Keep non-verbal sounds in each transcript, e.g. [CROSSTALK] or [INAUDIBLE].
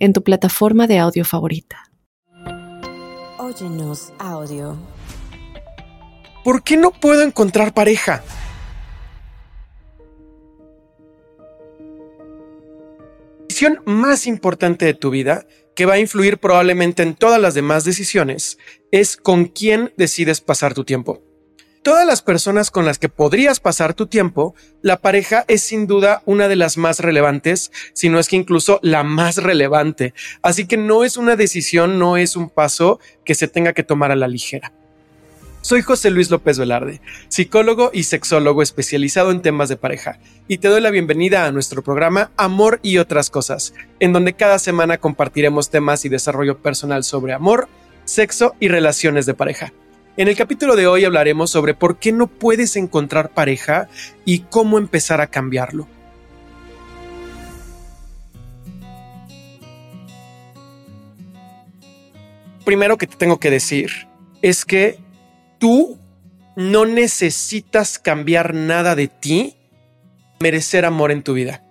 en tu plataforma de audio favorita. Óyenos audio. ¿Por qué no puedo encontrar pareja? La decisión más importante de tu vida, que va a influir probablemente en todas las demás decisiones, es con quién decides pasar tu tiempo todas las personas con las que podrías pasar tu tiempo, la pareja es sin duda una de las más relevantes, si no es que incluso la más relevante. Así que no es una decisión, no es un paso que se tenga que tomar a la ligera. Soy José Luis López Velarde, psicólogo y sexólogo especializado en temas de pareja, y te doy la bienvenida a nuestro programa Amor y otras cosas, en donde cada semana compartiremos temas y desarrollo personal sobre amor, sexo y relaciones de pareja. En el capítulo de hoy hablaremos sobre por qué no puedes encontrar pareja y cómo empezar a cambiarlo. Primero que te tengo que decir es que tú no necesitas cambiar nada de ti merecer amor en tu vida.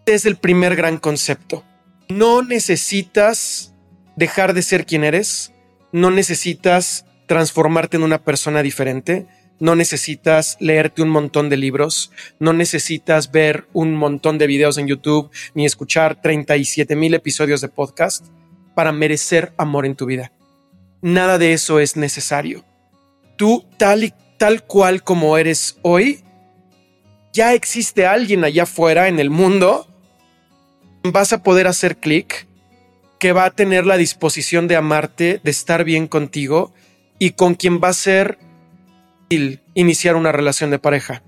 Este es el primer gran concepto. No necesitas dejar de ser quien eres, no necesitas transformarte en una persona diferente. No necesitas leerte un montón de libros, no necesitas ver un montón de videos en YouTube ni escuchar 37 mil episodios de podcast para merecer amor en tu vida. Nada de eso es necesario. Tú, tal y tal cual como eres hoy, ya existe alguien allá afuera en el mundo. Vas a poder hacer clic, que va a tener la disposición de amarte, de estar bien contigo y con quien va a ser iniciar una relación de pareja.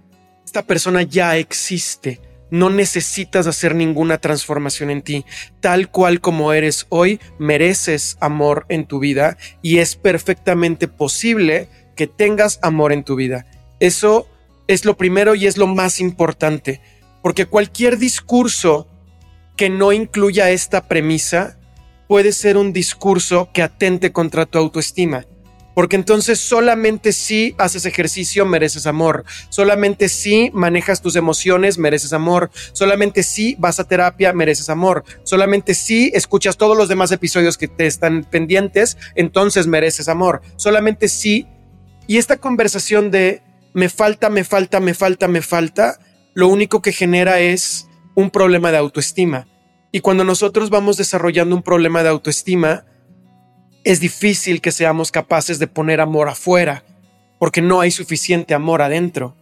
Esta persona ya existe. No necesitas hacer ninguna transformación en ti. Tal cual como eres hoy, mereces amor en tu vida y es perfectamente posible que tengas amor en tu vida. Eso es lo primero y es lo más importante, porque cualquier discurso que no incluya esta premisa puede ser un discurso que atente contra tu autoestima porque entonces solamente si haces ejercicio mereces amor, solamente si manejas tus emociones mereces amor, solamente si vas a terapia mereces amor, solamente si escuchas todos los demás episodios que te están pendientes, entonces mereces amor, solamente si... Y esta conversación de me falta, me falta, me falta, me falta, lo único que genera es un problema de autoestima. Y cuando nosotros vamos desarrollando un problema de autoestima, es difícil que seamos capaces de poner amor afuera, porque no hay suficiente amor adentro.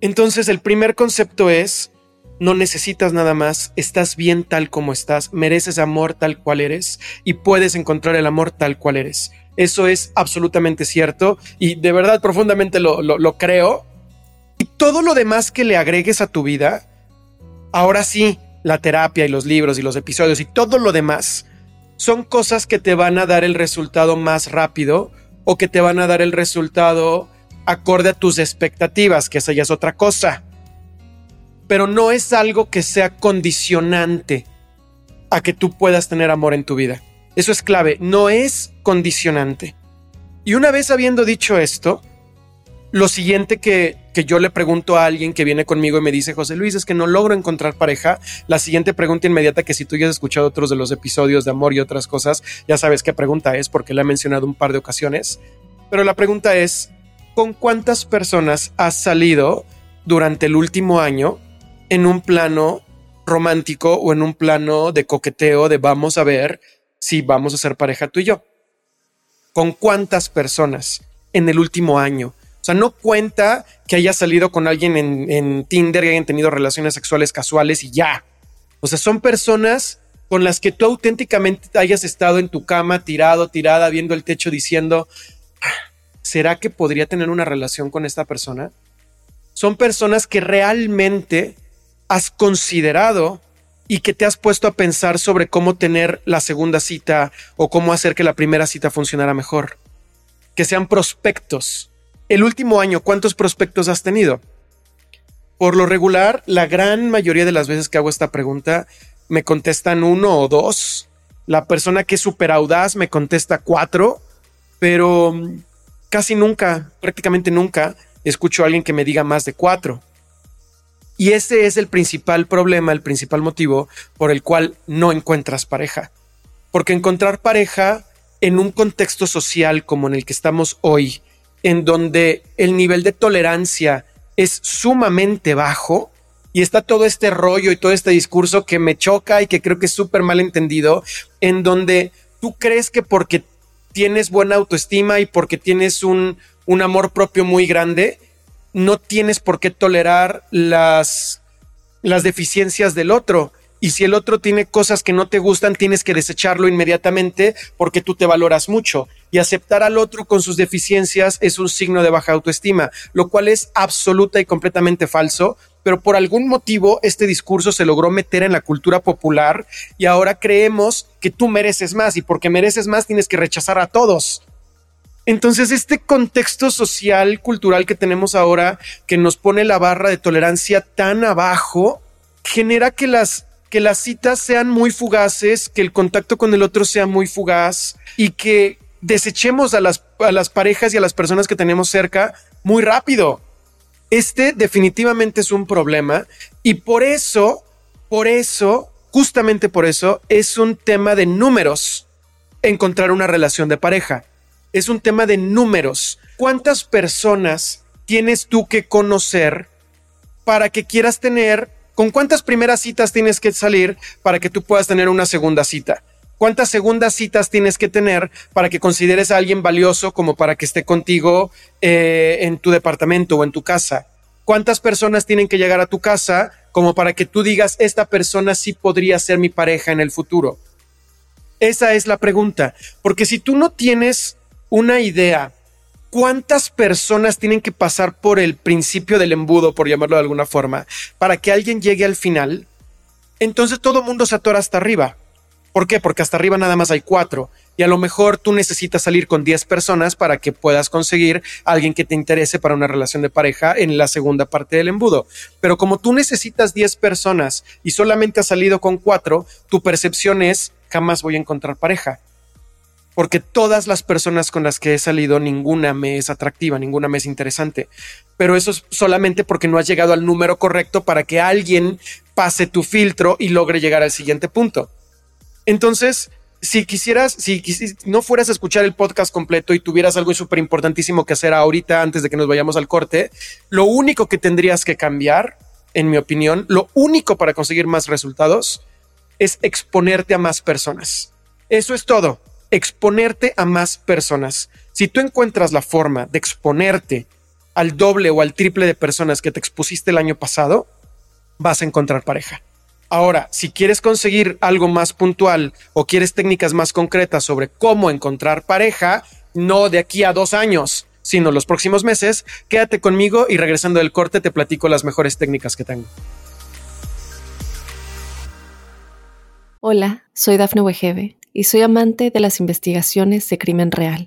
Entonces el primer concepto es, no necesitas nada más, estás bien tal como estás, mereces amor tal cual eres y puedes encontrar el amor tal cual eres. Eso es absolutamente cierto y de verdad profundamente lo, lo creo. Y todo lo demás que le agregues a tu vida, ahora sí, la terapia y los libros y los episodios y todo lo demás, son cosas que te van a dar el resultado más rápido o que te van a dar el resultado acorde a tus expectativas, que esa ya es otra cosa. Pero no es algo que sea condicionante a que tú puedas tener amor en tu vida. Eso es clave, no es condicionante. Y una vez habiendo dicho esto, lo siguiente que, yo le pregunto a alguien que viene conmigo y me dice, José Luis, es que no logro encontrar pareja. La siguiente pregunta inmediata, que si tú ya has escuchado otros de los episodios de amor y otras cosas, ya sabes qué pregunta es porque la he mencionado un par de ocasiones. Pero la pregunta es, ¿con cuántas personas has salido durante el último año en un plano romántico o en un plano de coqueteo de vamos a ver si vamos a ser pareja tú y yo? ¿Con cuántas personas en el último año? Sea, no cuenta que haya salido con alguien en, Tinder y hayan tenido relaciones sexuales casuales y ya. O sea, son personas con las que tú auténticamente hayas estado en tu cama, tirado, tirada, viendo el techo, diciendo, ah, ¿será que podría tener una relación con esta persona? Son personas que realmente has considerado y que te has puesto a pensar sobre cómo tener la segunda cita o cómo hacer que la primera cita funcionara mejor. Que sean prospectos. El último año, ¿cuántos prospectos has tenido? Por lo regular, la gran mayoría de las veces que hago esta pregunta, me contestan uno o dos. La persona que es súper audaz me contesta cuatro, pero casi nunca, prácticamente nunca, escucho a alguien que me diga más de cuatro. Y ese es el principal problema, el principal motivo por el cual no encuentras pareja. Porque encontrar pareja en un contexto social como en el que estamos hoy, en donde el nivel de tolerancia es sumamente bajo, y está todo este rollo y todo este discurso que me choca y que creo que es súper mal entendido, en donde tú crees que porque tienes buena autoestima y porque tienes un, un amor propio muy grande, no tienes por qué tolerar las, las deficiencias del otro. Y si el otro tiene cosas que no te gustan, tienes que desecharlo inmediatamente porque tú te valoras mucho. Y aceptar al otro con sus deficiencias es un signo de baja autoestima, lo cual es absoluta y completamente falso. Pero por algún motivo este discurso se logró meter en la cultura popular y ahora creemos que tú mereces más y porque mereces más tienes que rechazar a todos. Entonces, este contexto social, cultural que tenemos ahora, que nos pone la barra de tolerancia tan abajo, genera que las, que las citas sean muy fugaces, que el contacto con el otro sea muy fugaz y que desechemos a las, a las parejas y a las personas que tenemos cerca muy rápido. Este definitivamente es un problema y por eso, por eso, justamente por eso, es un tema de números encontrar una relación de pareja es un tema de números. ¿Cuántas personas tienes tú que conocer para que quieras tener, con cuántas primeras citas tienes que salir para que tú puedas tener una segunda cita? ¿Cuántas segundas citas tienes que tener para que consideres a alguien valioso como para que esté contigo eh, en tu departamento o en tu casa? ¿Cuántas personas tienen que llegar a tu casa como para que tú digas, esta persona sí podría ser mi pareja en el futuro? Esa es la pregunta, porque si tú no tienes una idea, ¿cuántas personas tienen que pasar por el principio del embudo, por llamarlo de alguna forma, para que alguien llegue al final? Entonces todo mundo se atora hasta arriba. ¿Por qué? Porque hasta arriba nada más hay cuatro. Y a lo mejor tú necesitas salir con 10 personas para que puedas conseguir alguien que te interese para una relación de pareja en la segunda parte del embudo. Pero como tú necesitas 10 personas y solamente has salido con cuatro, tu percepción es jamás voy a encontrar pareja porque todas las personas con las que he salido, ninguna me es atractiva, ninguna me es interesante. Pero eso es solamente porque no has llegado al número correcto para que alguien pase tu filtro y logre llegar al siguiente punto. Entonces, si quisieras, si, no fueras a escuchar el podcast completo y tuvieras algo súper importantísimo que hacer ahorita antes de que nos vayamos al corte, lo único que tendrías que cambiar, en mi opinión, lo único para conseguir más resultados es exponerte a más personas. Eso es todo exponerte a más personas. Si tú encuentras la forma de exponerte al doble o al triple de personas que te expusiste el año pasado, vas a encontrar pareja. Ahora, si quieres conseguir algo más puntual o quieres técnicas más concretas sobre cómo encontrar pareja, no de aquí a dos años, sino los próximos meses, quédate conmigo y regresando del corte te platico las mejores técnicas que tengo. Hola, soy Dafne Wegebe y soy amante de las investigaciones de crimen real.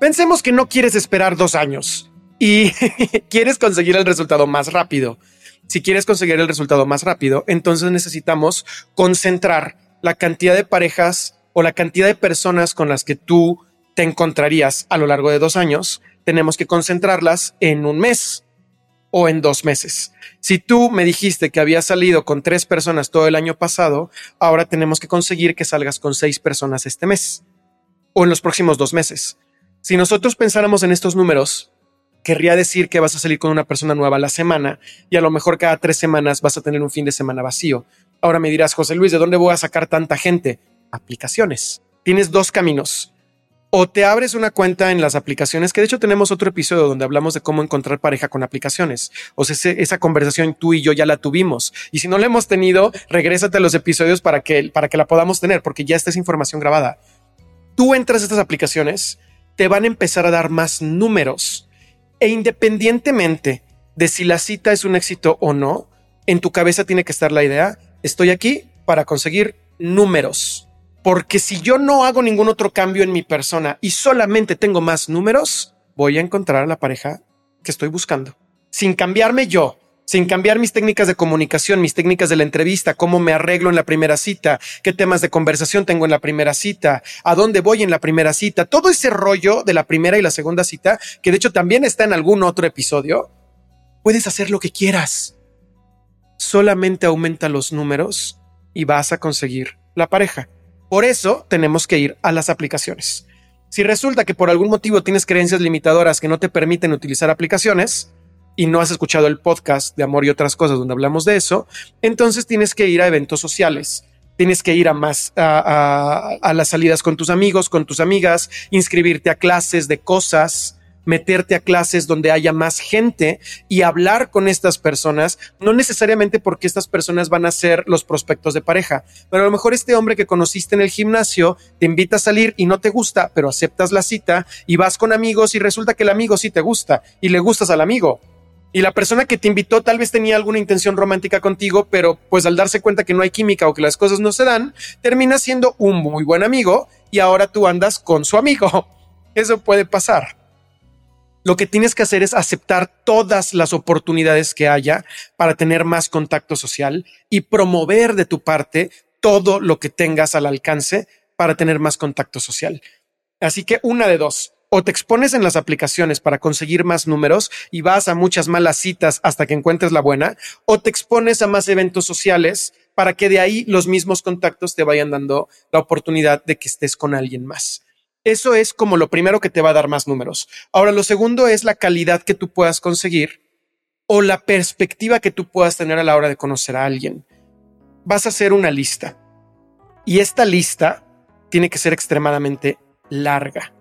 Pensemos que no quieres esperar dos años y [LAUGHS] quieres conseguir el resultado más rápido. Si quieres conseguir el resultado más rápido, entonces necesitamos concentrar la cantidad de parejas o la cantidad de personas con las que tú te encontrarías a lo largo de dos años. Tenemos que concentrarlas en un mes o en dos meses. Si tú me dijiste que habías salido con tres personas todo el año pasado, ahora tenemos que conseguir que salgas con seis personas este mes o en los próximos dos meses. Si nosotros pensáramos en estos números, querría decir que vas a salir con una persona nueva a la semana y a lo mejor cada tres semanas vas a tener un fin de semana vacío. Ahora me dirás, José Luis, ¿de dónde voy a sacar tanta gente? Aplicaciones. Tienes dos caminos. O te abres una cuenta en las aplicaciones, que de hecho tenemos otro episodio donde hablamos de cómo encontrar pareja con aplicaciones. O sea, esa conversación tú y yo ya la tuvimos. Y si no la hemos tenido, regrésate a los episodios para que, para que la podamos tener, porque ya está esa información grabada. Tú entras a estas aplicaciones, te van a empezar a dar más números. E independientemente de si la cita es un éxito o no, en tu cabeza tiene que estar la idea, estoy aquí para conseguir números. Porque si yo no hago ningún otro cambio en mi persona y solamente tengo más números, voy a encontrar a la pareja que estoy buscando. Sin cambiarme yo, sin cambiar mis técnicas de comunicación, mis técnicas de la entrevista, cómo me arreglo en la primera cita, qué temas de conversación tengo en la primera cita, a dónde voy en la primera cita, todo ese rollo de la primera y la segunda cita, que de hecho también está en algún otro episodio, puedes hacer lo que quieras. Solamente aumenta los números y vas a conseguir la pareja. Por eso tenemos que ir a las aplicaciones. Si resulta que por algún motivo tienes creencias limitadoras que no te permiten utilizar aplicaciones y no has escuchado el podcast de amor y otras cosas donde hablamos de eso, entonces tienes que ir a eventos sociales. Tienes que ir a más a, las salidas con tus amigos, con tus amigas, inscribirte a clases de cosas, meterte a clases donde haya más gente y hablar con estas personas, no necesariamente porque estas personas van a ser los prospectos de pareja, pero a lo mejor este hombre que conociste en el gimnasio te invita a salir y no te gusta, pero aceptas la cita y vas con amigos y resulta que el amigo sí te gusta y le gustas al amigo. Y la persona que te invitó tal vez tenía alguna intención romántica contigo, pero pues al darse cuenta que no hay química o que las cosas no se dan, termina siendo un muy buen amigo y ahora tú andas con su amigo. [LAUGHS] Eso puede pasar. Lo que tienes que hacer es aceptar todas las oportunidades que haya para tener más contacto social y promover de tu parte todo lo que tengas al alcance para tener más contacto social. Así que una de dos, o te expones en las aplicaciones para conseguir más números y vas a muchas malas citas hasta que encuentres la buena, o te expones a más eventos sociales para que de ahí los mismos contactos te vayan dando la oportunidad de que estés con alguien más. Eso es como lo primero que te va a dar más números. Ahora, lo segundo es la calidad que tú puedas conseguir o la perspectiva que tú puedas tener a la hora de conocer a alguien. Vas a hacer una lista y esta lista tiene que ser extremadamente larga.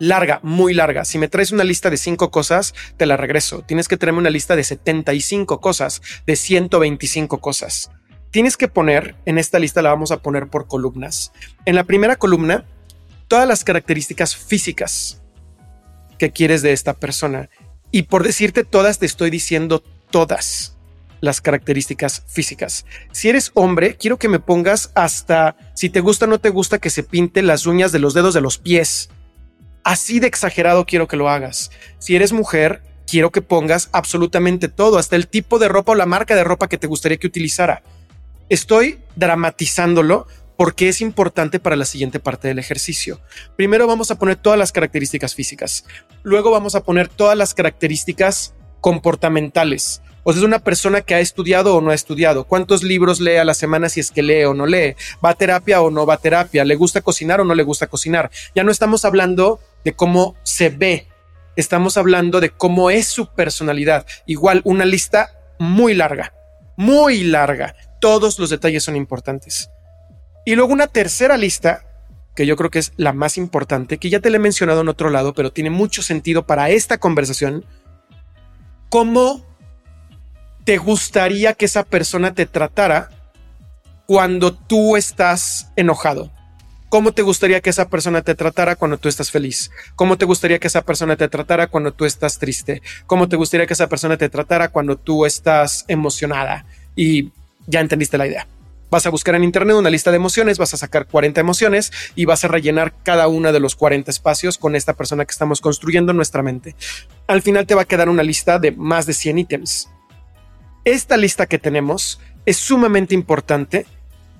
Larga, muy larga. Si me traes una lista de cinco cosas, te la regreso. Tienes que traerme una lista de 75 cosas, de 125 cosas. Tienes que poner, en esta lista la vamos a poner por columnas. En la primera columna todas las características físicas que quieres de esta persona. Y por decirte todas, te estoy diciendo todas las características físicas. Si eres hombre, quiero que me pongas hasta si te gusta o no te gusta que se pinte las uñas de los dedos de los pies. Así de exagerado quiero que lo hagas. Si eres mujer, quiero que pongas absolutamente todo, hasta el tipo de ropa o la marca de ropa que te gustaría que utilizara. Estoy dramatizándolo porque es importante para la siguiente parte del ejercicio. Primero vamos a poner todas las características físicas, luego vamos a poner todas las características comportamentales. O sea, es una persona que ha estudiado o no ha estudiado. ¿Cuántos libros lee a la semana si es que lee o no lee? ¿Va a terapia o no va a terapia? ¿Le gusta cocinar o no le gusta cocinar? Ya no estamos hablando de cómo se ve, estamos hablando de cómo es su personalidad. Igual, una lista muy larga, muy larga. Todos los detalles son importantes. Y luego una tercera lista, que yo creo que es la más importante, que ya te la he mencionado en otro lado, pero tiene mucho sentido para esta conversación. ¿Cómo te gustaría que esa persona te tratara cuando tú estás enojado? ¿Cómo te gustaría que esa persona te tratara cuando tú estás feliz? ¿Cómo te gustaría que esa persona te tratara cuando tú estás triste? ¿Cómo te gustaría que esa persona te tratara cuando tú estás emocionada? Y ya entendiste la idea. Vas a buscar en internet una lista de emociones, vas a sacar 40 emociones y vas a rellenar cada una de los 40 espacios con esta persona que estamos construyendo en nuestra mente. Al final te va a quedar una lista de más de 100 ítems. Esta lista que tenemos es sumamente importante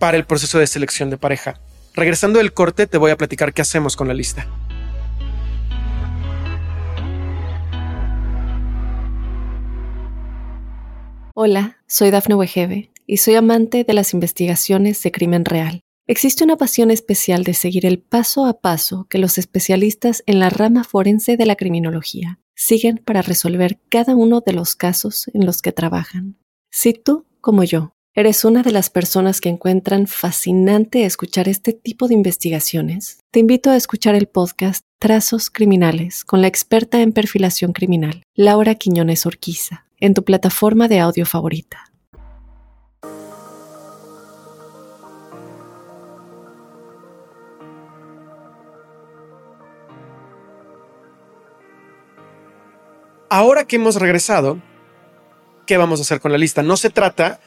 para el proceso de selección de pareja. Regresando del corte, te voy a platicar qué hacemos con la lista. Hola, soy Dafne Wegebe y soy amante de las investigaciones de crimen real. Existe una pasión especial de seguir el paso a paso que los especialistas en la rama forense de la criminología siguen para resolver cada uno de los casos en los que trabajan. Si tú, como yo, ¿Eres una de las personas que encuentran fascinante escuchar este tipo de investigaciones? Te invito a escuchar el podcast Trazos Criminales con la experta en perfilación criminal, Laura Quiñones Orquiza, en tu plataforma de audio favorita. Ahora que hemos regresado, ¿qué vamos a hacer con la lista? No se trata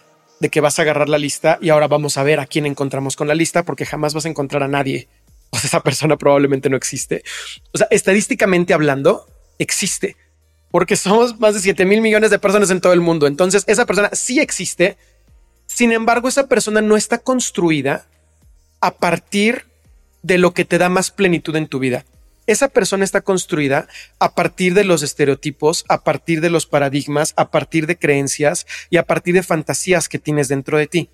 de que vas a agarrar la lista y ahora vamos a ver a quién encontramos con la lista, porque jamás vas a encontrar a nadie. [LAUGHS] O sea, esa persona probablemente no existe. O sea, estadísticamente hablando, existe, porque somos más de 7 mil millones de personas en todo el mundo. Entonces, esa persona sí existe. Sin embargo, esa persona no está construida a partir de lo que te da más plenitud en tu vida esa persona está construida a partir de los estereotipos, a partir de los paradigmas, a partir de creencias y a partir de fantasías que tienes dentro de ti.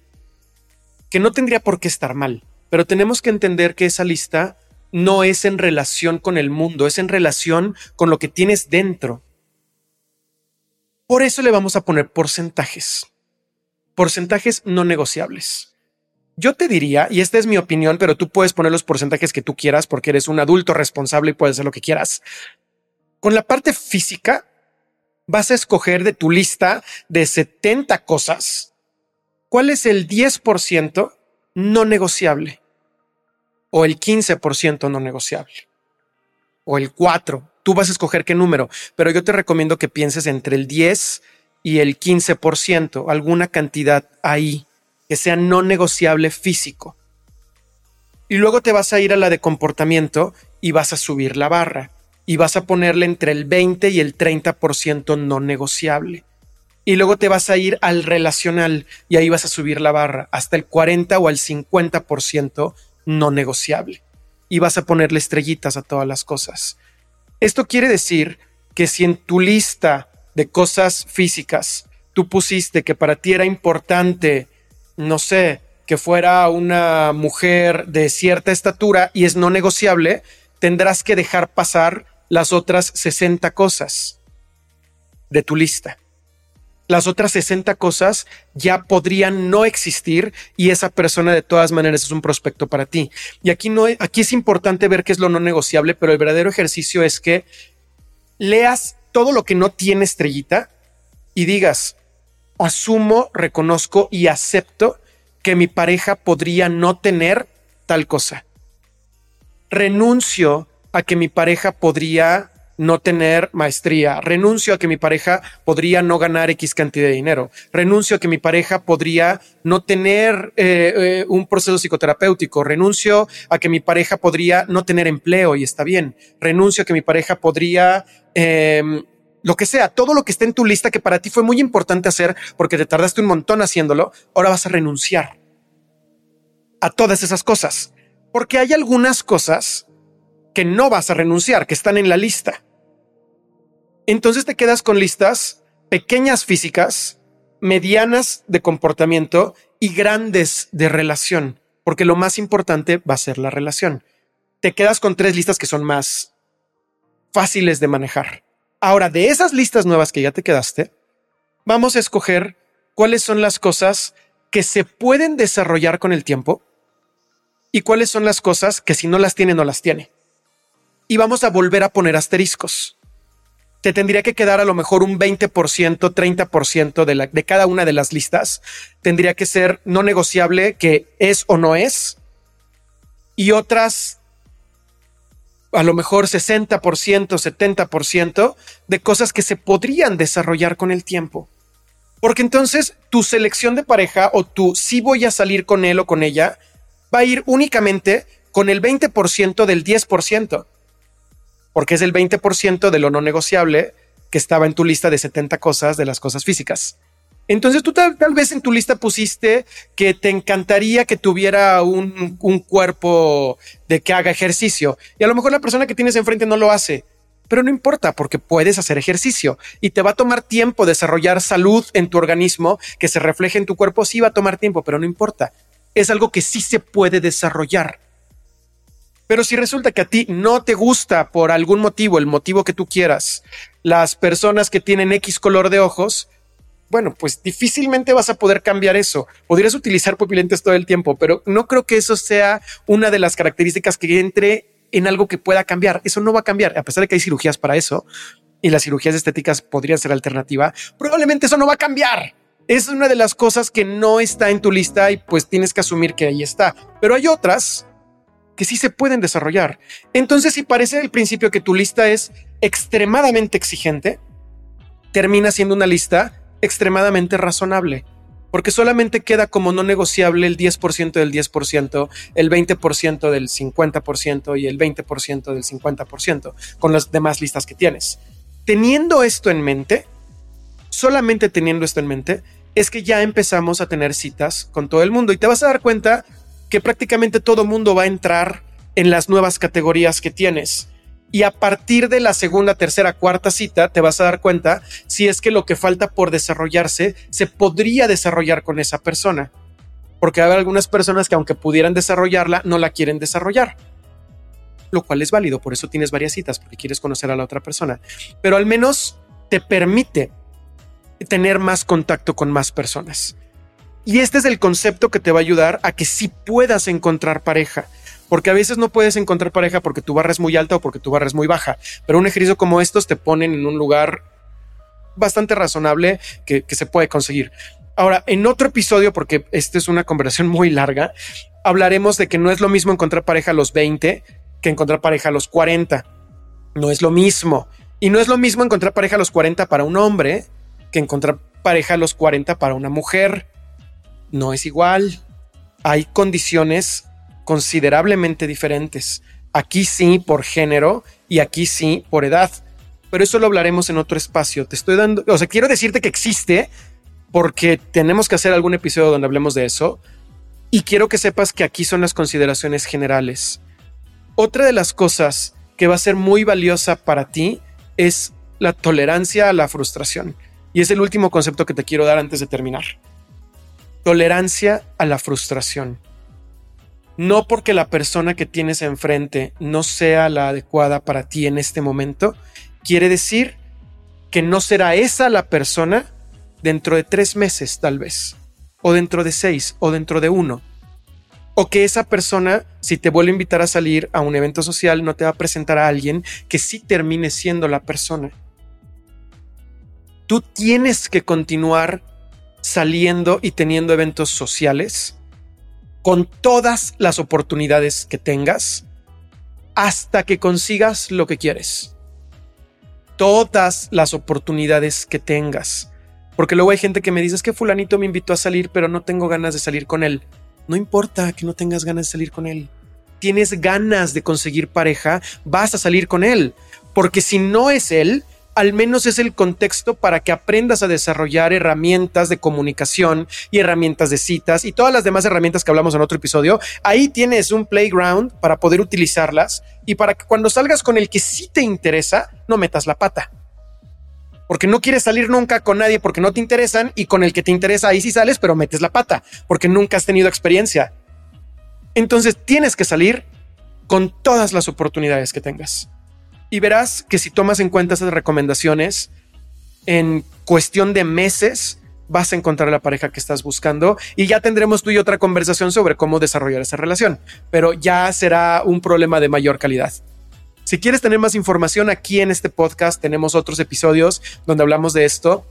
Que no tendría por qué estar mal, pero tenemos que entender que esa lista no es en relación con el mundo, es en relación con lo que tienes dentro. Por eso le vamos a poner porcentajes. Porcentajes no negociables. Yo te diría, y esta es mi opinión, pero tú puedes poner los porcentajes que tú quieras porque eres un adulto responsable y puedes hacer lo que quieras. Con la parte física, vas a escoger de tu lista de 70 cosas, cuál es el 10% no negociable o el 15% no negociable o el 4. Tú vas a escoger qué número, pero yo te recomiendo que pienses entre el 10 y el 15%, alguna cantidad ahí que sea no negociable físico. Y luego te vas a ir a la de comportamiento y vas a subir la barra y vas a ponerle entre el 20 y el 30% no negociable. Y luego te vas a ir al relacional y ahí vas a subir la barra hasta el 40 o al 50% no negociable. Y vas a ponerle estrellitas a todas las cosas. Esto quiere decir que si en tu lista de cosas físicas tú pusiste que para ti era importante no sé, que fuera una mujer de cierta estatura y es no negociable, tendrás que dejar pasar las otras 60 cosas de tu lista. Las otras 60 cosas ya podrían no existir y esa persona de todas maneras es un prospecto para ti. Y aquí no aquí es importante ver qué es lo no negociable, pero el verdadero ejercicio es que leas todo lo que no tiene estrellita y digas, asumo, reconozco y acepto que mi pareja podría no tener tal cosa. Renuncio a que mi pareja podría no tener maestría. Renuncio a que mi pareja podría no ganar X cantidad de dinero. Renuncio a que mi pareja podría no tener eh, eh, un proceso psicoterapéutico. Renuncio a que mi pareja podría no tener empleo y está bien. Renuncio a que mi pareja podría em, lo que sea, todo lo que esté en tu lista que para ti fue muy importante hacer porque te tardaste un montón haciéndolo, ahora vas a renunciar a todas esas cosas. Porque hay algunas cosas que no vas a renunciar, que están en la lista. Entonces te quedas con listas pequeñas físicas, medianas de comportamiento y grandes de relación, porque lo más importante va a ser la relación. Te quedas con tres listas que son más fáciles de manejar. Ahora, de esas listas nuevas que ya te quedaste, vamos a escoger cuáles son las cosas que se pueden desarrollar con el tiempo y cuáles son las cosas que si no las tiene, no las tiene. Y vamos a volver a poner asteriscos. Te tendría que quedar a lo mejor un 20%, 30% de, la, de cada una de las listas. Tendría que ser no negociable que es o no es. Y otras a lo mejor 60%, 70% de cosas que se podrían desarrollar con el tiempo. Porque entonces tu selección de pareja o tu si voy a salir con él o con ella va a ir únicamente con el 20% del 10%, porque es el 20% de lo no negociable que estaba en tu lista de 70 cosas de las cosas físicas. Entonces tú tal, vez en tu lista pusiste que te encantaría que tuviera un, un, cuerpo de que haga ejercicio y a lo mejor la persona que tienes enfrente no lo hace, pero no importa porque puedes hacer ejercicio y te va a tomar tiempo desarrollar salud en tu organismo que se refleje en tu cuerpo. Sí va a tomar tiempo, pero no importa. Es algo que sí se puede desarrollar. Pero si resulta que a ti no te gusta por algún motivo, el motivo que tú quieras, las personas que tienen X color de ojos, bueno, pues difícilmente vas a poder cambiar eso. Podrías utilizar pupilentes todo el tiempo, pero no creo que eso sea una de las características que entre en algo que pueda cambiar. Eso no va a cambiar, a pesar de que hay cirugías para eso y las cirugías estéticas podrían ser alternativa. Probablemente eso no va a cambiar. Es una de las cosas que no está en tu lista y pues tienes que asumir que ahí está. Pero hay otras que sí se pueden desarrollar. Entonces, si parece al principio que tu lista es extremadamente exigente, termina siendo una lista extremadamente razonable, porque solamente queda como no negociable el 10% del 10%, el 20% del 50% y el 20% del 50% con las demás listas que tienes. Teniendo esto en mente, solamente teniendo esto en mente, es que ya empezamos a tener citas con todo el mundo y te vas a dar cuenta que prácticamente todo mundo va a entrar en las nuevas categorías que tienes. Y a partir de la segunda, tercera, cuarta cita te vas a dar cuenta si es que lo que falta por desarrollarse se podría desarrollar con esa persona. Porque hay algunas personas que aunque pudieran desarrollarla, no la quieren desarrollar. Lo cual es válido, por eso tienes varias citas, porque quieres conocer a la otra persona. Pero al menos te permite tener más contacto con más personas. Y este es el concepto que te va a ayudar a que sí puedas encontrar pareja. Porque a veces no puedes encontrar pareja porque tu barra es muy alta o porque tu barra es muy baja. Pero un ejercicio como estos te ponen en un lugar bastante razonable que, se puede conseguir. Ahora, en otro episodio, porque esta es una conversación [LAUGHS] muy larga, hablaremos de que no es lo mismo encontrar pareja a los 20 que encontrar pareja a los 40. No es lo mismo. Y no es lo mismo encontrar pareja a los 40 para un hombre que encontrar pareja a los 40 para una mujer no es igual. Hay condiciones considerablemente diferentes. Aquí sí por género y aquí sí por edad. Pero eso lo hablaremos en otro espacio. Te estoy dando, o sea, quiero decirte que existe porque tenemos que hacer algún episodio donde hablemos de eso. Y quiero que sepas que aquí son las consideraciones generales. Otra de las cosas que va a ser muy valiosa para ti es la tolerancia a la frustración. Y es el último concepto que te quiero dar antes de terminar. Tolerancia a la frustración. No porque la persona que tienes enfrente no sea la adecuada para ti en este momento, quiere decir que no será esa la persona dentro de tres meses tal vez, o dentro de seis, o dentro de uno. O que esa persona, si te vuelve a invitar a salir a un evento social, no te va a presentar a alguien que sí termine siendo la persona. Tú tienes que continuar saliendo y teniendo eventos sociales con todas las oportunidades que tengas hasta que consigas lo que quieres. Todas las oportunidades que tengas. Porque luego hay gente que me dice es que fulanito me invitó a salir pero no tengo ganas de salir con él. No importa que no tengas ganas de salir con él. Tienes ganas de conseguir pareja, vas a salir con él. Porque si no es él, al menos es el contexto para que aprendas a desarrollar herramientas de comunicación y herramientas de citas y todas las demás herramientas que hablamos en otro episodio. Ahí tienes un playground para poder utilizarlas y para que cuando salgas con el que sí te interesa, no metas la pata. Porque no quieres salir nunca con nadie porque no te interesan y con el que te interesa ahí sí sales, pero metes la pata porque nunca has tenido experiencia. Entonces tienes que salir con todas las oportunidades que tengas y verás que si tomas en cuenta esas recomendaciones, en cuestión de meses vas a encontrar la pareja que estás buscando y ya tendremos tú y otra conversación sobre cómo desarrollar esa relación, pero ya será un problema de mayor calidad. Si quieres tener más información aquí en este podcast, tenemos otros episodios donde hablamos de esto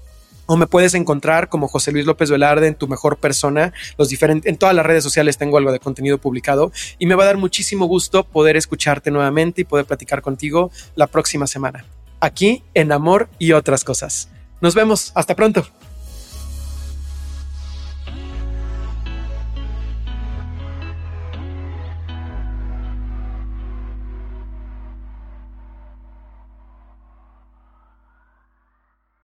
o me puedes encontrar como José Luis López Velarde en tu mejor persona. Los diferentes, en todas las redes sociales tengo algo de contenido publicado y me va a dar muchísimo gusto poder escucharte nuevamente y poder platicar contigo la próxima semana. Aquí en Amor y otras cosas. Nos vemos. Hasta pronto.